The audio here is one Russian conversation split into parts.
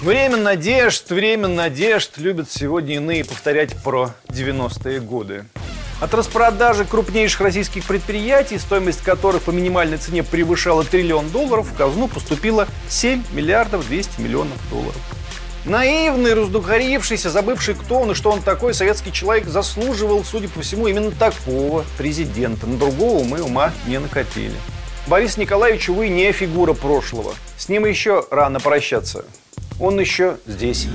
Время надежд, время надежд любят сегодня иные повторять про 90-е годы. От распродажи крупнейших российских предприятий, стоимость которых по минимальной цене превышала триллион долларов, в казну поступило 7 миллиардов 200 миллионов долларов. Наивный, раздухарившийся, забывший, кто он и что он такой, советский человек заслуживал, судя по всему, именно такого президента. На другого мы ума не накопили. Борис Николаевич, увы, не фигура прошлого. С ним еще рано прощаться. Он еще здесь.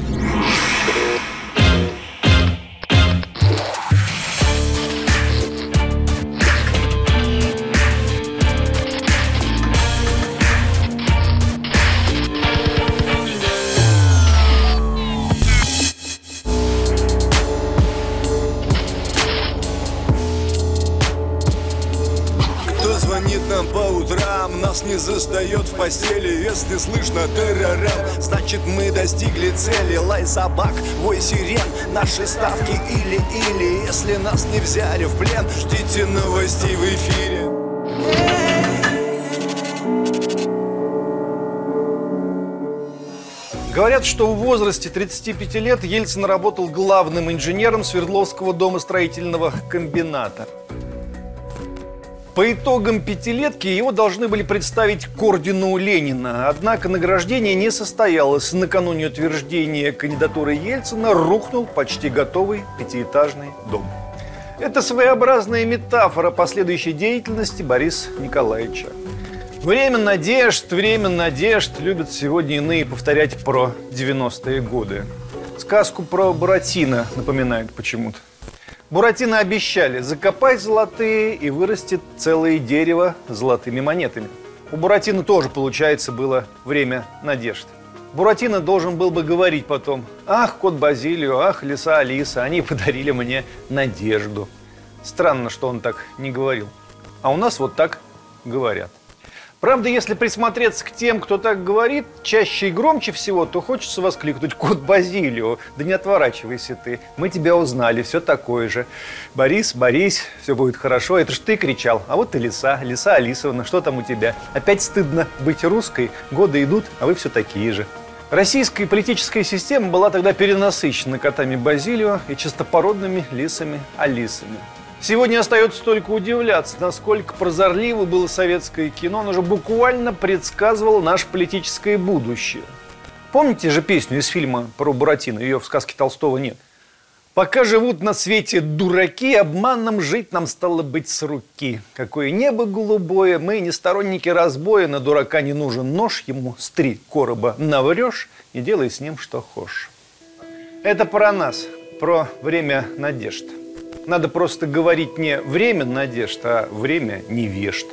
Не застает в постели. Если слышно террорем, значит мы достигли цели. Лай собак, вой сирен, наши ставки или-или. Если нас не взяли в плен, ждите новостей в эфире. Говорят, что в возрасте 35 лет Ельцин работал главным инженером Свердловского домостроительного комбината. По итогам пятилетки его должны были представить к ордену Ленина. Однако награждение не состоялось. Накануне утверждения кандидатуры Ельцина рухнул почти готовый пятиэтажный дом. Это своеобразная метафора последующей деятельности Бориса Николаевича. Время надежд, время надежд любят сегодня иные повторять про 90-е годы. Сказку про Буратино напоминают почему-то. Буратино обещали закопать золотые и вырастет целое дерево золотыми монетами. У Буратино тоже, получается, было время надежд. Буратино должен был бы говорить потом, ах, кот Базилио, ах, лиса Алиса, они подарили мне надежду. Странно, что он так не говорил. А у нас вот так говорят. Правда, если присмотреться к тем, кто так говорит, чаще и громче всего, то хочется воскликнуть «Кот Базилио!» Да не отворачивайся ты, мы тебя узнали, все такое же. Борис, Борис, все будет хорошо. Это ж ты кричал, а вот и Лиса, Лиса Алисовна, что там у тебя? Опять стыдно быть русской, годы идут, а вы все такие же. Российская политическая система была тогда перенасыщена котами Базилио и чистопородными лисами Алисами. Сегодня остается только удивляться, насколько прозорливо было советское кино. Оно же буквально предсказывало наше политическое будущее. Помните же песню из фильма про Буратино? Ее в сказке Толстого нет. Пока живут на свете дураки, обманом жить нам стало быть с руки. Какое небо голубое, мы не сторонники разбоя, на дурака не нужен нож, ему с три короба наврешь и делай с ним что хочешь. Это про нас, про время надежд. Надо просто говорить не время надежд, а время невежд.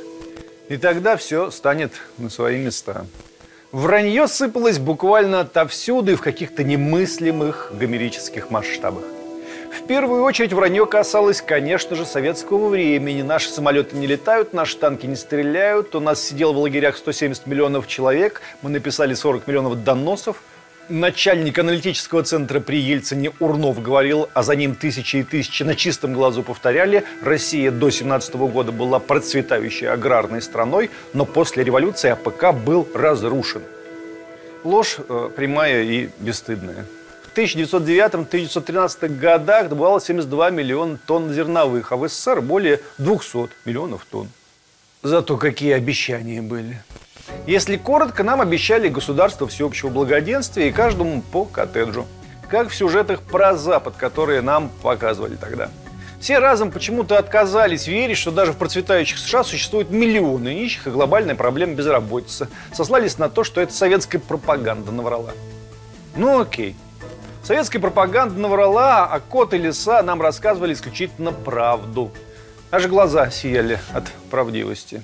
И тогда все станет на свои места. Вранье сыпалось буквально отовсюду и в каких-то немыслимых гомерических масштабах. В первую очередь вранье касалось, конечно же, советского времени. Наши самолеты не летают, наши танки не стреляют. У нас сидел в лагерях 170 миллионов человек. Мы написали 40 миллионов доносов – начальник аналитического центра при Ельцине Урнов говорил, а за ним тысячи и тысячи на чистом глазу повторяли, Россия до 17 года была процветающей аграрной страной, но после революции АПК был разрушен. Ложь э, прямая и бесстыдная. В 1909-1913 годах добывалось 72 миллиона тонн зерновых, а в СССР более 200 миллионов тонн. Зато какие обещания были. Если коротко, нам обещали государство всеобщего благоденствия и каждому по коттеджу. Как в сюжетах про Запад, которые нам показывали тогда. Все разом почему-то отказались верить, что даже в процветающих США существуют миллионы нищих и глобальная проблема безработицы. Сослались на то, что это советская пропаганда наврала. Ну окей. Советская пропаганда наврала, а кот и лиса нам рассказывали исключительно правду. Аж глаза сияли от правдивости.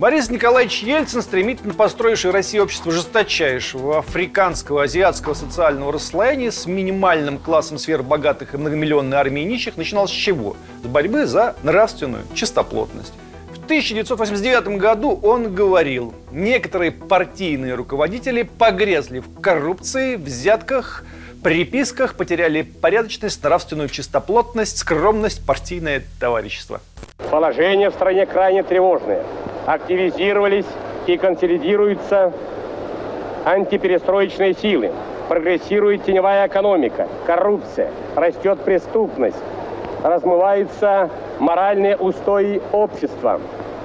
Борис Николаевич Ельцин, стремительно построивший Россию общество жесточайшего африканского, азиатского социального расслоения с минимальным классом сфер богатых и многомиллионной армией нищих, начинал с чего? С борьбы за нравственную чистоплотность. В 1989 году он говорил, некоторые партийные руководители погрезли в коррупции, взятках, приписках, потеряли порядочность, нравственную чистоплотность, скромность, партийное товарищество. Положение в стране крайне тревожное активизировались и консолидируются антиперестроечные силы. Прогрессирует теневая экономика, коррупция, растет преступность, размываются моральные устои общества,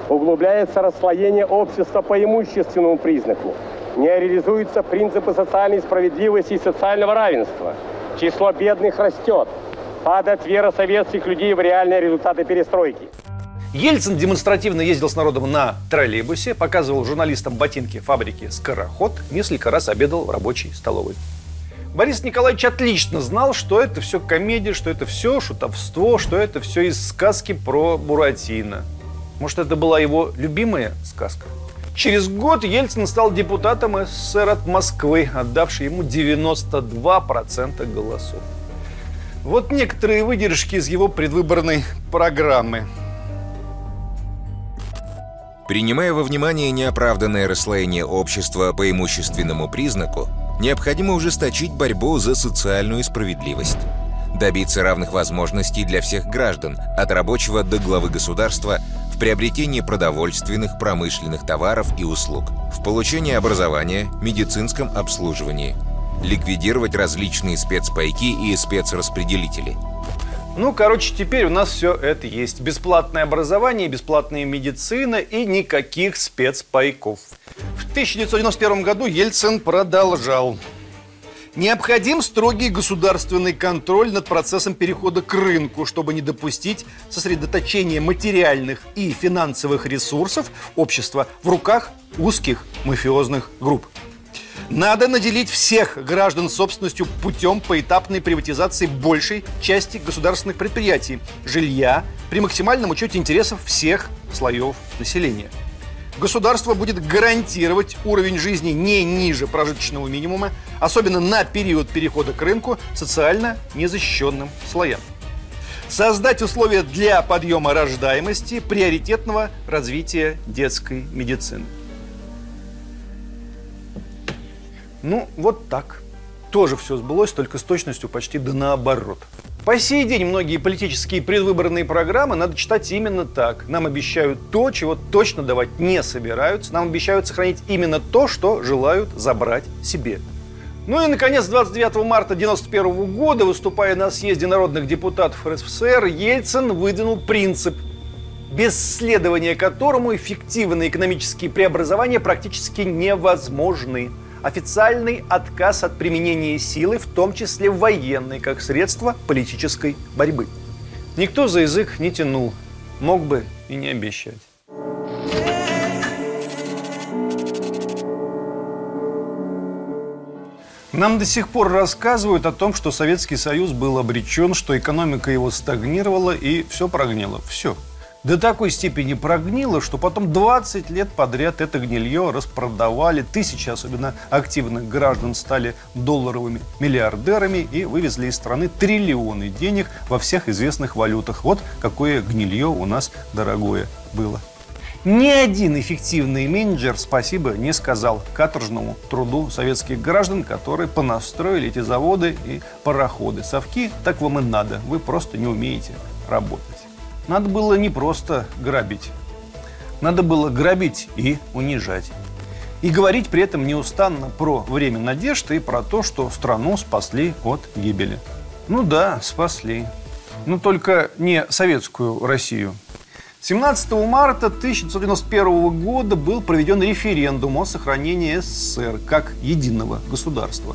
углубляется расслоение общества по имущественному признаку, не реализуются принципы социальной справедливости и социального равенства. Число бедных растет. Падает вера советских людей в реальные результаты перестройки. Ельцин демонстративно ездил с народом на троллейбусе, показывал журналистам ботинки фабрики «Скороход», несколько раз обедал в рабочей столовой. Борис Николаевич отлично знал, что это все комедия, что это все шутовство, что это все из сказки про Буратино. Может, это была его любимая сказка? Через год Ельцин стал депутатом СССР от Москвы, отдавший ему 92% голосов. Вот некоторые выдержки из его предвыборной программы. Принимая во внимание неоправданное расслоение общества по имущественному признаку, необходимо ужесточить борьбу за социальную справедливость. Добиться равных возможностей для всех граждан, от рабочего до главы государства, в приобретении продовольственных, промышленных товаров и услуг, в получении образования, медицинском обслуживании, ликвидировать различные спецпайки и спецраспределители – ну, короче, теперь у нас все это есть. Бесплатное образование, бесплатная медицина и никаких спецпайков. В 1991 году Ельцин продолжал. Необходим строгий государственный контроль над процессом перехода к рынку, чтобы не допустить сосредоточения материальных и финансовых ресурсов общества в руках узких мафиозных групп. Надо наделить всех граждан собственностью путем поэтапной приватизации большей части государственных предприятий, жилья, при максимальном учете интересов всех слоев населения. Государство будет гарантировать уровень жизни не ниже прожиточного минимума, особенно на период перехода к рынку социально незащищенным слоям. Создать условия для подъема рождаемости, приоритетного развития детской медицины. Ну, вот так. Тоже все сбылось, только с точностью почти да наоборот. По сей день многие политические предвыборные программы надо читать именно так. Нам обещают то, чего точно давать не собираются. Нам обещают сохранить именно то, что желают забрать себе. Ну и, наконец, 29 марта 1991 года, выступая на съезде народных депутатов РСФСР, Ельцин выдвинул принцип, без следования которому эффективные экономические преобразования практически невозможны официальный отказ от применения силы, в том числе военной, как средство политической борьбы. Никто за язык не тянул, мог бы и не обещать. Нам до сих пор рассказывают о том, что Советский Союз был обречен, что экономика его стагнировала и все прогнило. Все до такой степени прогнило, что потом 20 лет подряд это гнилье распродавали. Тысячи, особенно активных граждан, стали долларовыми миллиардерами и вывезли из страны триллионы денег во всех известных валютах. Вот какое гнилье у нас дорогое было. Ни один эффективный менеджер спасибо не сказал каторжному труду советских граждан, которые понастроили эти заводы и пароходы. Совки так вам и надо, вы просто не умеете работать. Надо было не просто грабить. Надо было грабить и унижать. И говорить при этом неустанно про время надежды и про то, что страну спасли от гибели. Ну да, спасли. Но только не советскую Россию. 17 марта 1991 года был проведен референдум о сохранении СССР как единого государства.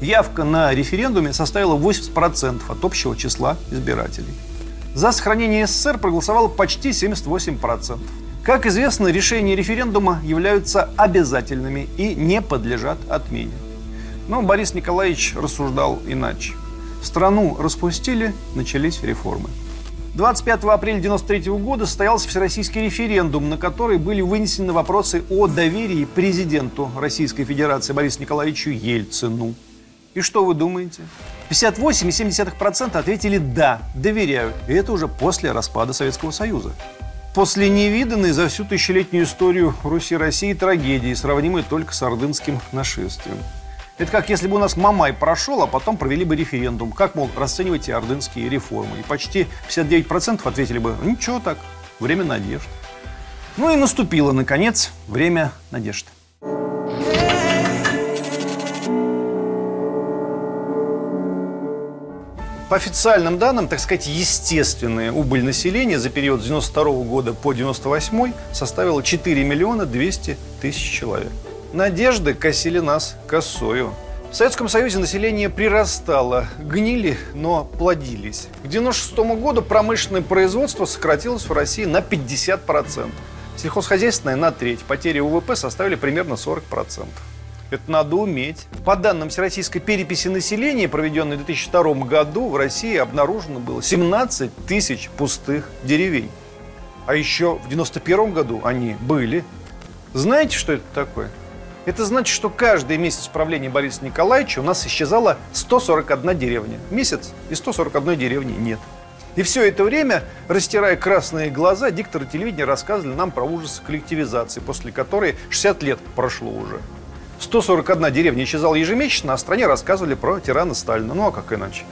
Явка на референдуме составила 80% от общего числа избирателей. За сохранение СССР проголосовало почти 78%. Как известно, решения референдума являются обязательными и не подлежат отмене. Но Борис Николаевич рассуждал иначе. Страну распустили, начались реформы. 25 апреля 1993 года состоялся всероссийский референдум, на который были вынесены вопросы о доверии президенту Российской Федерации Борису Николаевичу Ельцину. И что вы думаете? 58,7% ответили «да», доверяют. И это уже после распада Советского Союза. После невиданной за всю тысячелетнюю историю Руси России трагедии, сравнимой только с ордынским нашествием. Это как если бы у нас Мамай прошел, а потом провели бы референдум. Как, мол, расцениваете ордынские реформы? И почти 59% ответили бы, ничего так, время надежд. Ну и наступило, наконец, время надежд. По официальным данным, так сказать, естественная убыль населения за период с 92 года по 98 составила 4 миллиона 200 тысяч человек. Надежды косили нас косою. В Советском Союзе население прирастало, гнили, но плодились. К 1996 году промышленное производство сократилось в России на 50%. Сельхозхозяйственное на треть. Потери УВП составили примерно 40%. Это надо уметь. По данным Всероссийской переписи населения, проведенной в 2002 году, в России обнаружено было 17 тысяч пустых деревень. А еще в 1991 году они были. Знаете, что это такое? Это значит, что каждый месяц правления Бориса Николаевича у нас исчезала 141 деревня. Месяц и 141 деревни нет. И все это время, растирая красные глаза, дикторы телевидения рассказывали нам про ужасы коллективизации, после которой 60 лет прошло уже. 141 деревня исчезала ежемесячно, а стране рассказывали про тирана Сталина. Ну а как иначе?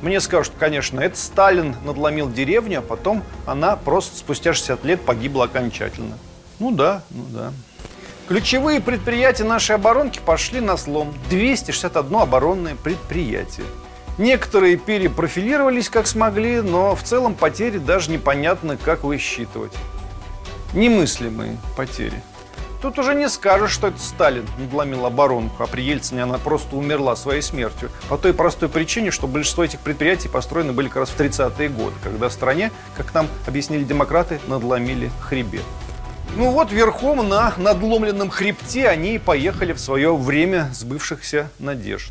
Мне скажут, конечно, это Сталин надломил деревню, а потом она просто спустя 60 лет погибла окончательно. Ну да, ну да. Ключевые предприятия нашей оборонки пошли на слом. 261 оборонное предприятие. Некоторые перепрофилировались как смогли, но в целом потери даже непонятно, как высчитывать. Немыслимые потери. Тут уже не скажешь, что это Сталин надломил оборонку, а при Ельцине она просто умерла своей смертью. По той простой причине, что большинство этих предприятий построены были как раз в 30-е годы, когда стране, как нам объяснили демократы, надломили хребет. Ну вот, верхом на надломленном хребте они поехали в свое время сбывшихся надежд.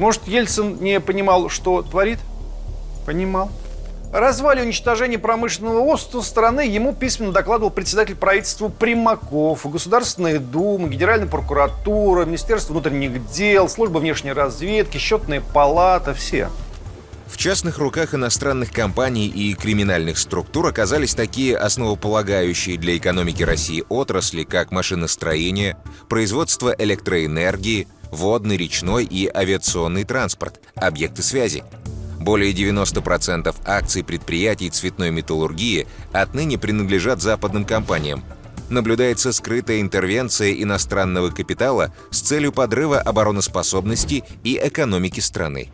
Может, Ельцин не понимал, что творит? Понимал. Развале уничтожения промышленного острова страны ему письменно докладывал председатель правительства Примаков, Государственная Дума, Генеральная прокуратура, Министерство внутренних дел, Служба внешней разведки, Счетная палата, все. В частных руках иностранных компаний и криминальных структур оказались такие основополагающие для экономики России отрасли, как машиностроение, производство электроэнергии, водный, речной и авиационный транспорт, объекты связи – более 90% акций предприятий цветной металлургии отныне принадлежат западным компаниям. Наблюдается скрытая интервенция иностранного капитала с целью подрыва обороноспособности и экономики страны.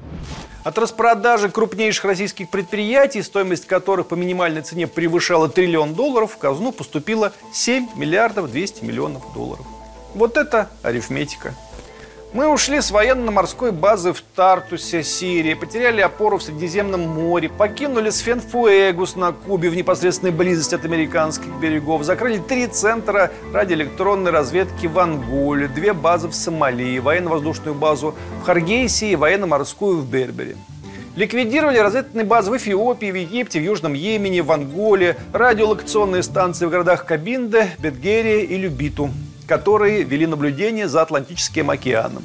От распродажи крупнейших российских предприятий, стоимость которых по минимальной цене превышала триллион долларов, в казну поступило 7 миллиардов 200 миллионов долларов. Вот это арифметика. Мы ушли с военно-морской базы в Тартусе, Сирии, потеряли опору в Средиземном море, покинули Сфенфуэгус на Кубе в непосредственной близости от американских берегов, закрыли три центра радиоэлектронной разведки в Анголе, две базы в Сомали, военно-воздушную базу в Харгейсе и военно-морскую в Бербере. Ликвидировали разведывательные базы в Эфиопии, в Египте, в Южном Йемене, в Анголе, радиолокационные станции в городах Кабинде, Бетгерия и Любиту которые вели наблюдение за Атлантическим океаном.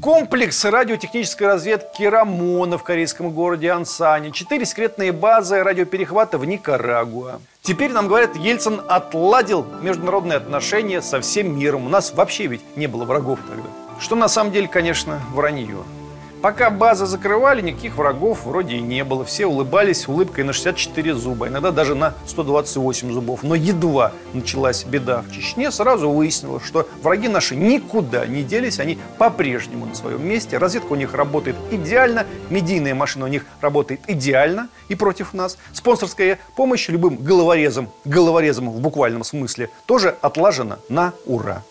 Комплекс радиотехнической разведки Рамона в корейском городе Ансане, четыре секретные базы радиоперехвата в Никарагуа. Теперь нам говорят, Ельцин отладил международные отношения со всем миром. У нас вообще ведь не было врагов тогда. Что на самом деле, конечно, вранье. Пока базы закрывали, никаких врагов вроде и не было. Все улыбались улыбкой на 64 зуба, иногда даже на 128 зубов. Но едва началась беда в Чечне, сразу выяснилось, что враги наши никуда не делись, они по-прежнему на своем месте. Разведка у них работает идеально, медийная машина у них работает идеально и против нас. Спонсорская помощь любым головорезам, головорезам в буквальном смысле, тоже отлажена на ура.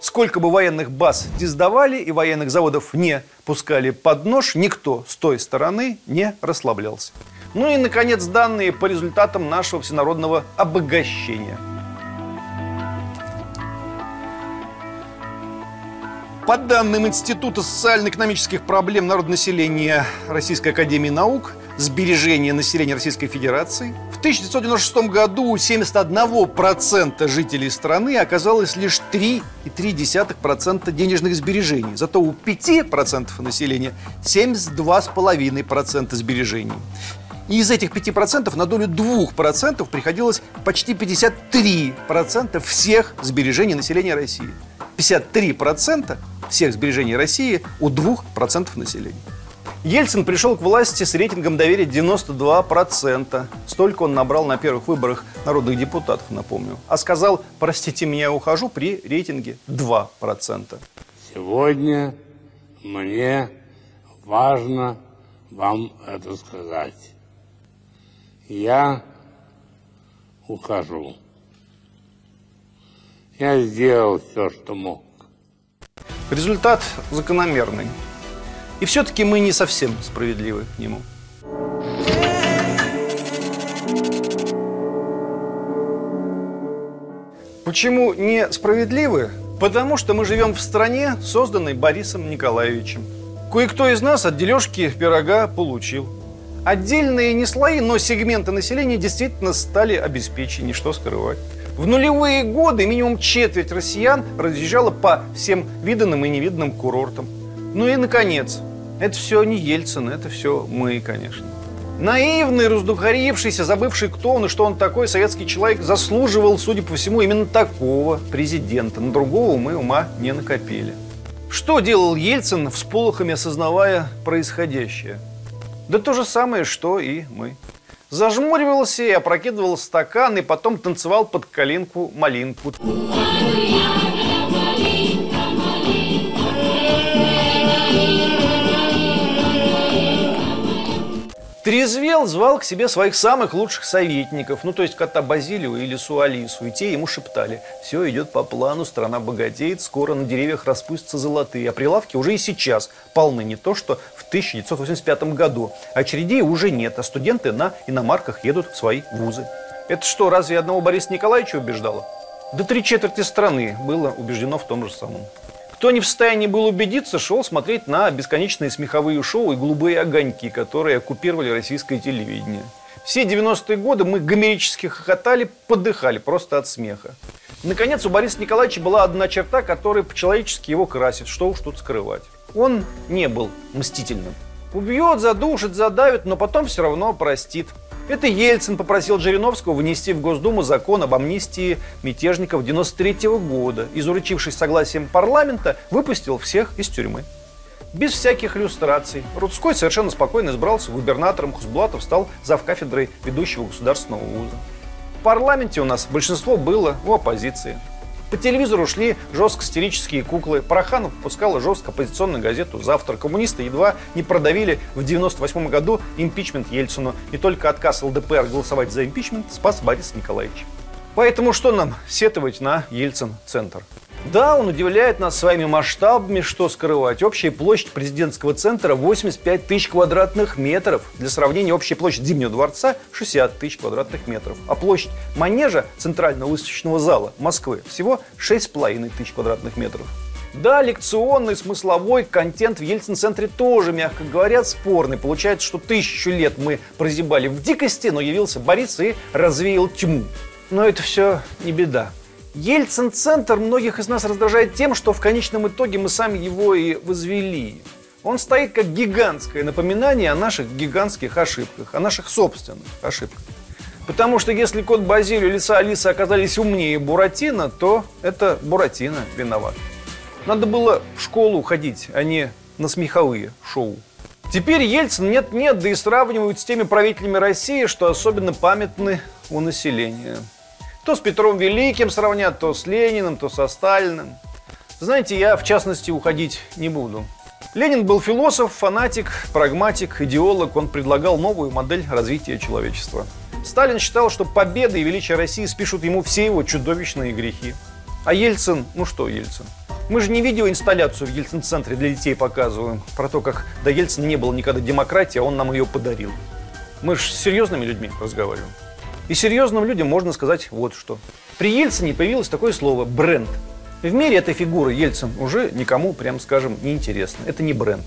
Сколько бы военных баз не сдавали и военных заводов не пускали под нож, никто с той стороны не расслаблялся. Ну и, наконец, данные по результатам нашего всенародного обогащения. По данным Института социально-экономических проблем народонаселения Российской Академии Наук – сбережения населения Российской Федерации. В 1996 году у 71% жителей страны оказалось лишь 3,3% денежных сбережений. Зато у 5% населения 72,5% сбережений. И из этих 5% на долю 2% приходилось почти 53% всех сбережений населения России. 53% всех сбережений России у 2% населения. Ельцин пришел к власти с рейтингом доверия 92%. Столько он набрал на первых выборах народных депутатов, напомню. А сказал, простите меня, я ухожу при рейтинге 2%. Сегодня мне важно вам это сказать. Я ухожу. Я сделал все, что мог. Результат закономерный. И все-таки мы не совсем справедливы к нему. Почему несправедливы? Потому что мы живем в стране, созданной Борисом Николаевичем. Кое-кто из нас от дележки пирога получил. Отдельные не слои, но сегменты населения действительно стали обеспеченнее, что скрывать. В нулевые годы минимум четверть россиян разъезжала по всем виданным и невиданным курортам. Ну и, наконец, это все не Ельцин, это все мы, конечно. Наивный, раздухарившийся, забывший, кто он и что он такой, советский человек заслуживал, судя по всему, именно такого президента. На другого мы ума не накопили. Что делал Ельцин, всполохами осознавая происходящее? Да то же самое, что и мы. Зажмуривался и опрокидывал стакан, и потом танцевал под калинку малинку. Трезвел, звал к себе своих самых лучших советников, ну то есть кота Базилию или Суалису, и те ему шептали, все идет по плану, страна богатеет, скоро на деревьях распустятся золотые, а прилавки уже и сейчас полны, не то что в 1985 году. Очередей уже нет, а студенты на иномарках едут в свои вузы. Это что, разве одного Бориса Николаевича убеждало? Да три четверти страны было убеждено в том же самом. Кто не в состоянии был убедиться, шел смотреть на бесконечные смеховые шоу и голубые огоньки, которые оккупировали российское телевидение. Все 90-е годы мы гомерически хохотали, подыхали просто от смеха. Наконец, у Бориса Николаевича была одна черта, которая по-человечески его красит. Что уж тут скрывать. Он не был мстительным. Убьет, задушит, задавит, но потом все равно простит. Это Ельцин попросил Жириновского внести в Госдуму закон об амнистии мятежников 93 года и, согласием парламента, выпустил всех из тюрьмы. Без всяких иллюстраций. Рудской совершенно спокойно избрался губернатором, Хусблатов стал завкафедрой ведущего государственного вуза. В парламенте у нас большинство было у оппозиции. По телевизору шли жестко стерические куклы. Параханов выпускала жестко оппозиционную газету «Завтра». Коммунисты едва не продавили в 98 году импичмент Ельцину. И только отказ ЛДПР голосовать за импичмент спас Борис Николаевич. Поэтому что нам сетовать на Ельцин-центр? Да, он удивляет нас своими масштабами, что скрывать. Общая площадь президентского центра 85 тысяч квадратных метров. Для сравнения, общая площадь Зимнего дворца 60 тысяч квадратных метров. А площадь манежа Центрального выставочного зала Москвы всего 6,5 тысяч квадратных метров. Да, лекционный, смысловой контент в Ельцин-центре тоже, мягко говоря, спорный. Получается, что тысячу лет мы прозябали в дикости, но явился Борис и развеял тьму. Но это все не беда. Ельцин-центр многих из нас раздражает тем, что в конечном итоге мы сами его и возвели. Он стоит как гигантское напоминание о наших гигантских ошибках, о наших собственных ошибках. Потому что если кот Базилию и лица Алисы оказались умнее Буратино, то это Буратино виноват. Надо было в школу ходить, а не на смеховые шоу. Теперь Ельцин нет-нет, да и сравнивают с теми правителями России, что особенно памятны у населения. То с Петром Великим сравнят, то с Лениным, то со Сталиным. Знаете, я в частности уходить не буду. Ленин был философ, фанатик, прагматик, идеолог. Он предлагал новую модель развития человечества. Сталин считал, что победа и величие России спишут ему все его чудовищные грехи. А Ельцин, ну что Ельцин? Мы же не видеоинсталляцию в Ельцин-центре для детей показываем. Про то, как до Ельцина не было никогда демократии, а он нам ее подарил. Мы же с серьезными людьми разговариваем. И серьезным людям можно сказать вот что. При Ельцине появилось такое слово «бренд». В мире эта фигура Ельцин уже никому, прям скажем, не интересна. Это не бренд.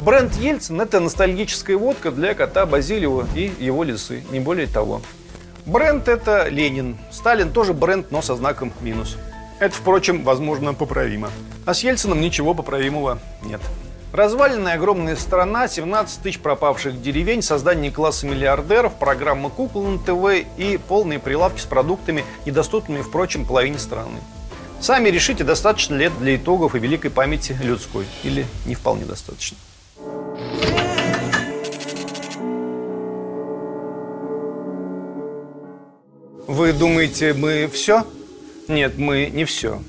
Бренд Ельцин – это ностальгическая водка для кота Базилиева и его лисы, не более того. Бренд – это Ленин. Сталин тоже бренд, но со знаком минус. Это, впрочем, возможно, поправимо. А с Ельцином ничего поправимого нет. Разваленная огромная страна, 17 тысяч пропавших деревень, создание класса миллиардеров, программа кукол на ТВ и полные прилавки с продуктами, недоступными, впрочем, половине страны. Сами решите, достаточно лет для итогов и великой памяти людской. Или не вполне достаточно. Вы думаете, мы все? Нет, мы не все.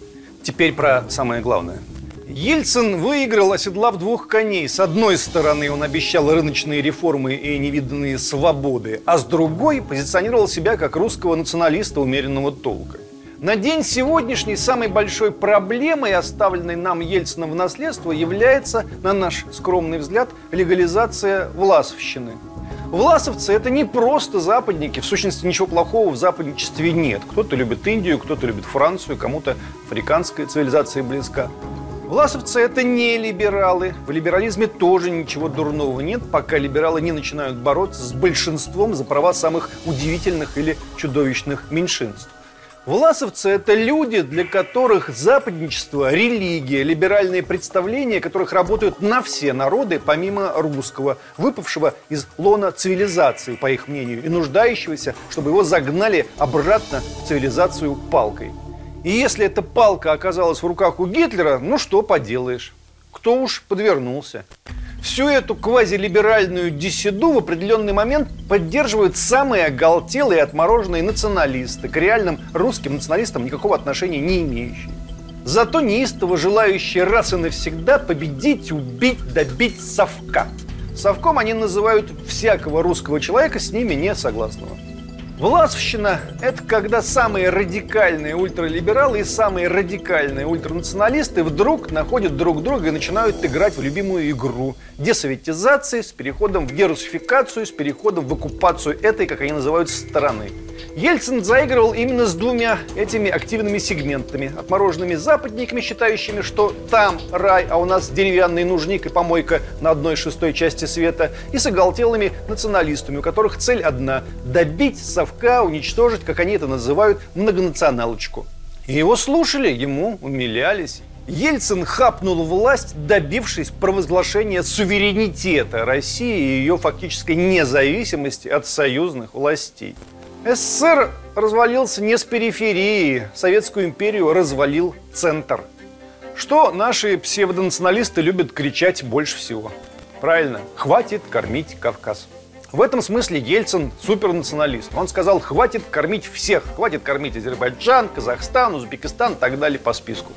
Теперь про самое главное – Ельцин выиграл, оседлав двух коней. С одной стороны, он обещал рыночные реформы и невиданные свободы, а с другой позиционировал себя как русского националиста умеренного толка. На день сегодняшний самой большой проблемой, оставленной нам Ельцином в наследство, является, на наш скромный взгляд, легализация власовщины. Власовцы – это не просто западники, в сущности ничего плохого в западничестве нет. Кто-то любит Индию, кто-то любит Францию, кому-то африканская цивилизация близка. Власовцы – это не либералы. В либерализме тоже ничего дурного нет, пока либералы не начинают бороться с большинством за права самых удивительных или чудовищных меньшинств. Власовцы – это люди, для которых западничество, религия, либеральные представления, которых работают на все народы, помимо русского, выпавшего из лона цивилизации, по их мнению, и нуждающегося, чтобы его загнали обратно в цивилизацию палкой. И если эта палка оказалась в руках у Гитлера, ну что поделаешь, кто уж подвернулся всю эту квазилиберальную диссиду в определенный момент поддерживают самые оголтелые отмороженные националисты, к реальным русским националистам никакого отношения не имеющие. Зато неистово желающие раз и навсегда победить, убить, добить совка. Совком они называют всякого русского человека, с ними не согласного. Власовщина – это когда самые радикальные ультралибералы и самые радикальные ультранационалисты вдруг находят друг друга и начинают играть в любимую игру десоветизации с переходом в дерусификацию, с переходом в оккупацию этой, как они называют, стороны. Ельцин заигрывал именно с двумя этими активными сегментами. Отмороженными западниками, считающими, что там рай, а у нас деревянный нужник и помойка на одной шестой части света. И с оголтелыми националистами, у которых цель одна – добить совка, уничтожить, как они это называют, многонационалочку. И его слушали, ему умилялись. Ельцин хапнул власть, добившись провозглашения суверенитета России и ее фактической независимости от союзных властей. СССР развалился не с периферии, Советскую империю развалил центр. Что наши псевдонационалисты любят кричать больше всего? Правильно, хватит кормить Кавказ. В этом смысле Ельцин супернационалист. Он сказал, хватит кормить всех, хватит кормить Азербайджан, Казахстан, Узбекистан и так далее по списку.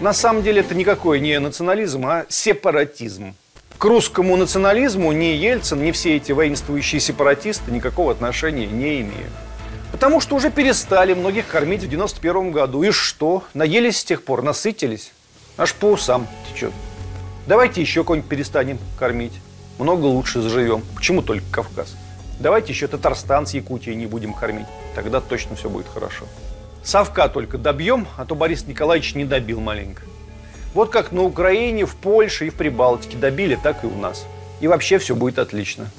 На самом деле это никакой не национализм, а сепаратизм. К русскому национализму ни Ельцин, ни все эти воинствующие сепаратисты никакого отношения не имеют. Потому что уже перестали многих кормить в 91 году. И что? Наелись с тех пор, насытились. Аж по усам течет. Давайте еще кого-нибудь перестанем кормить. Много лучше заживем. Почему только Кавказ? Давайте еще Татарстан с Якутией не будем кормить. Тогда точно все будет хорошо. Совка только добьем, а то Борис Николаевич не добил маленько. Вот как на Украине, в Польше и в Прибалтике добили, так и у нас. И вообще все будет отлично.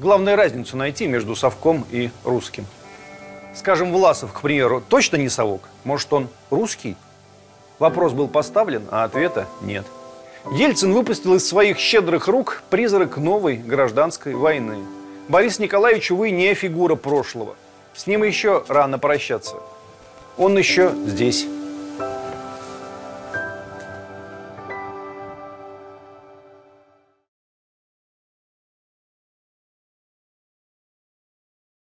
Главное разницу найти между совком и русским. Скажем, Власов, к примеру, точно не совок? Может, он русский? Вопрос был поставлен, а ответа нет. Ельцин выпустил из своих щедрых рук призрак новой гражданской войны. Борис Николаевич, увы, не фигура прошлого. С ним еще рано прощаться. Он еще здесь.